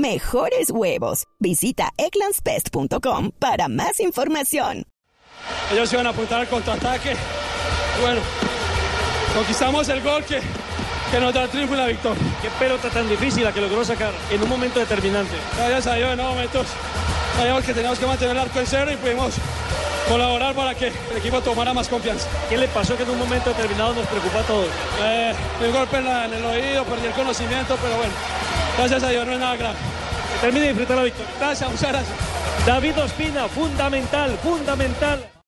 Mejores huevos. Visita egglandsbest.com para más información. Ellos iban a apuntar al contraataque. Bueno, conquistamos el gol que, que nos da el triunfo y la victoria. Qué pelota tan difícil la que logró sacar en un momento determinante. Gracias a Dios en momentos sabíamos que teníamos que mantener el arco en cero y pudimos colaborar para que el equipo tomara más confianza. ¿Qué le pasó que en un momento determinado nos preocupó a todos? Eh, un golpe en, la- en el oído, perdí el conocimiento, pero bueno, gracias a Dios no es nada grave. Que termine de disfrutar la victoria. Gracias, muchas gracias. David Ospina, fundamental, fundamental.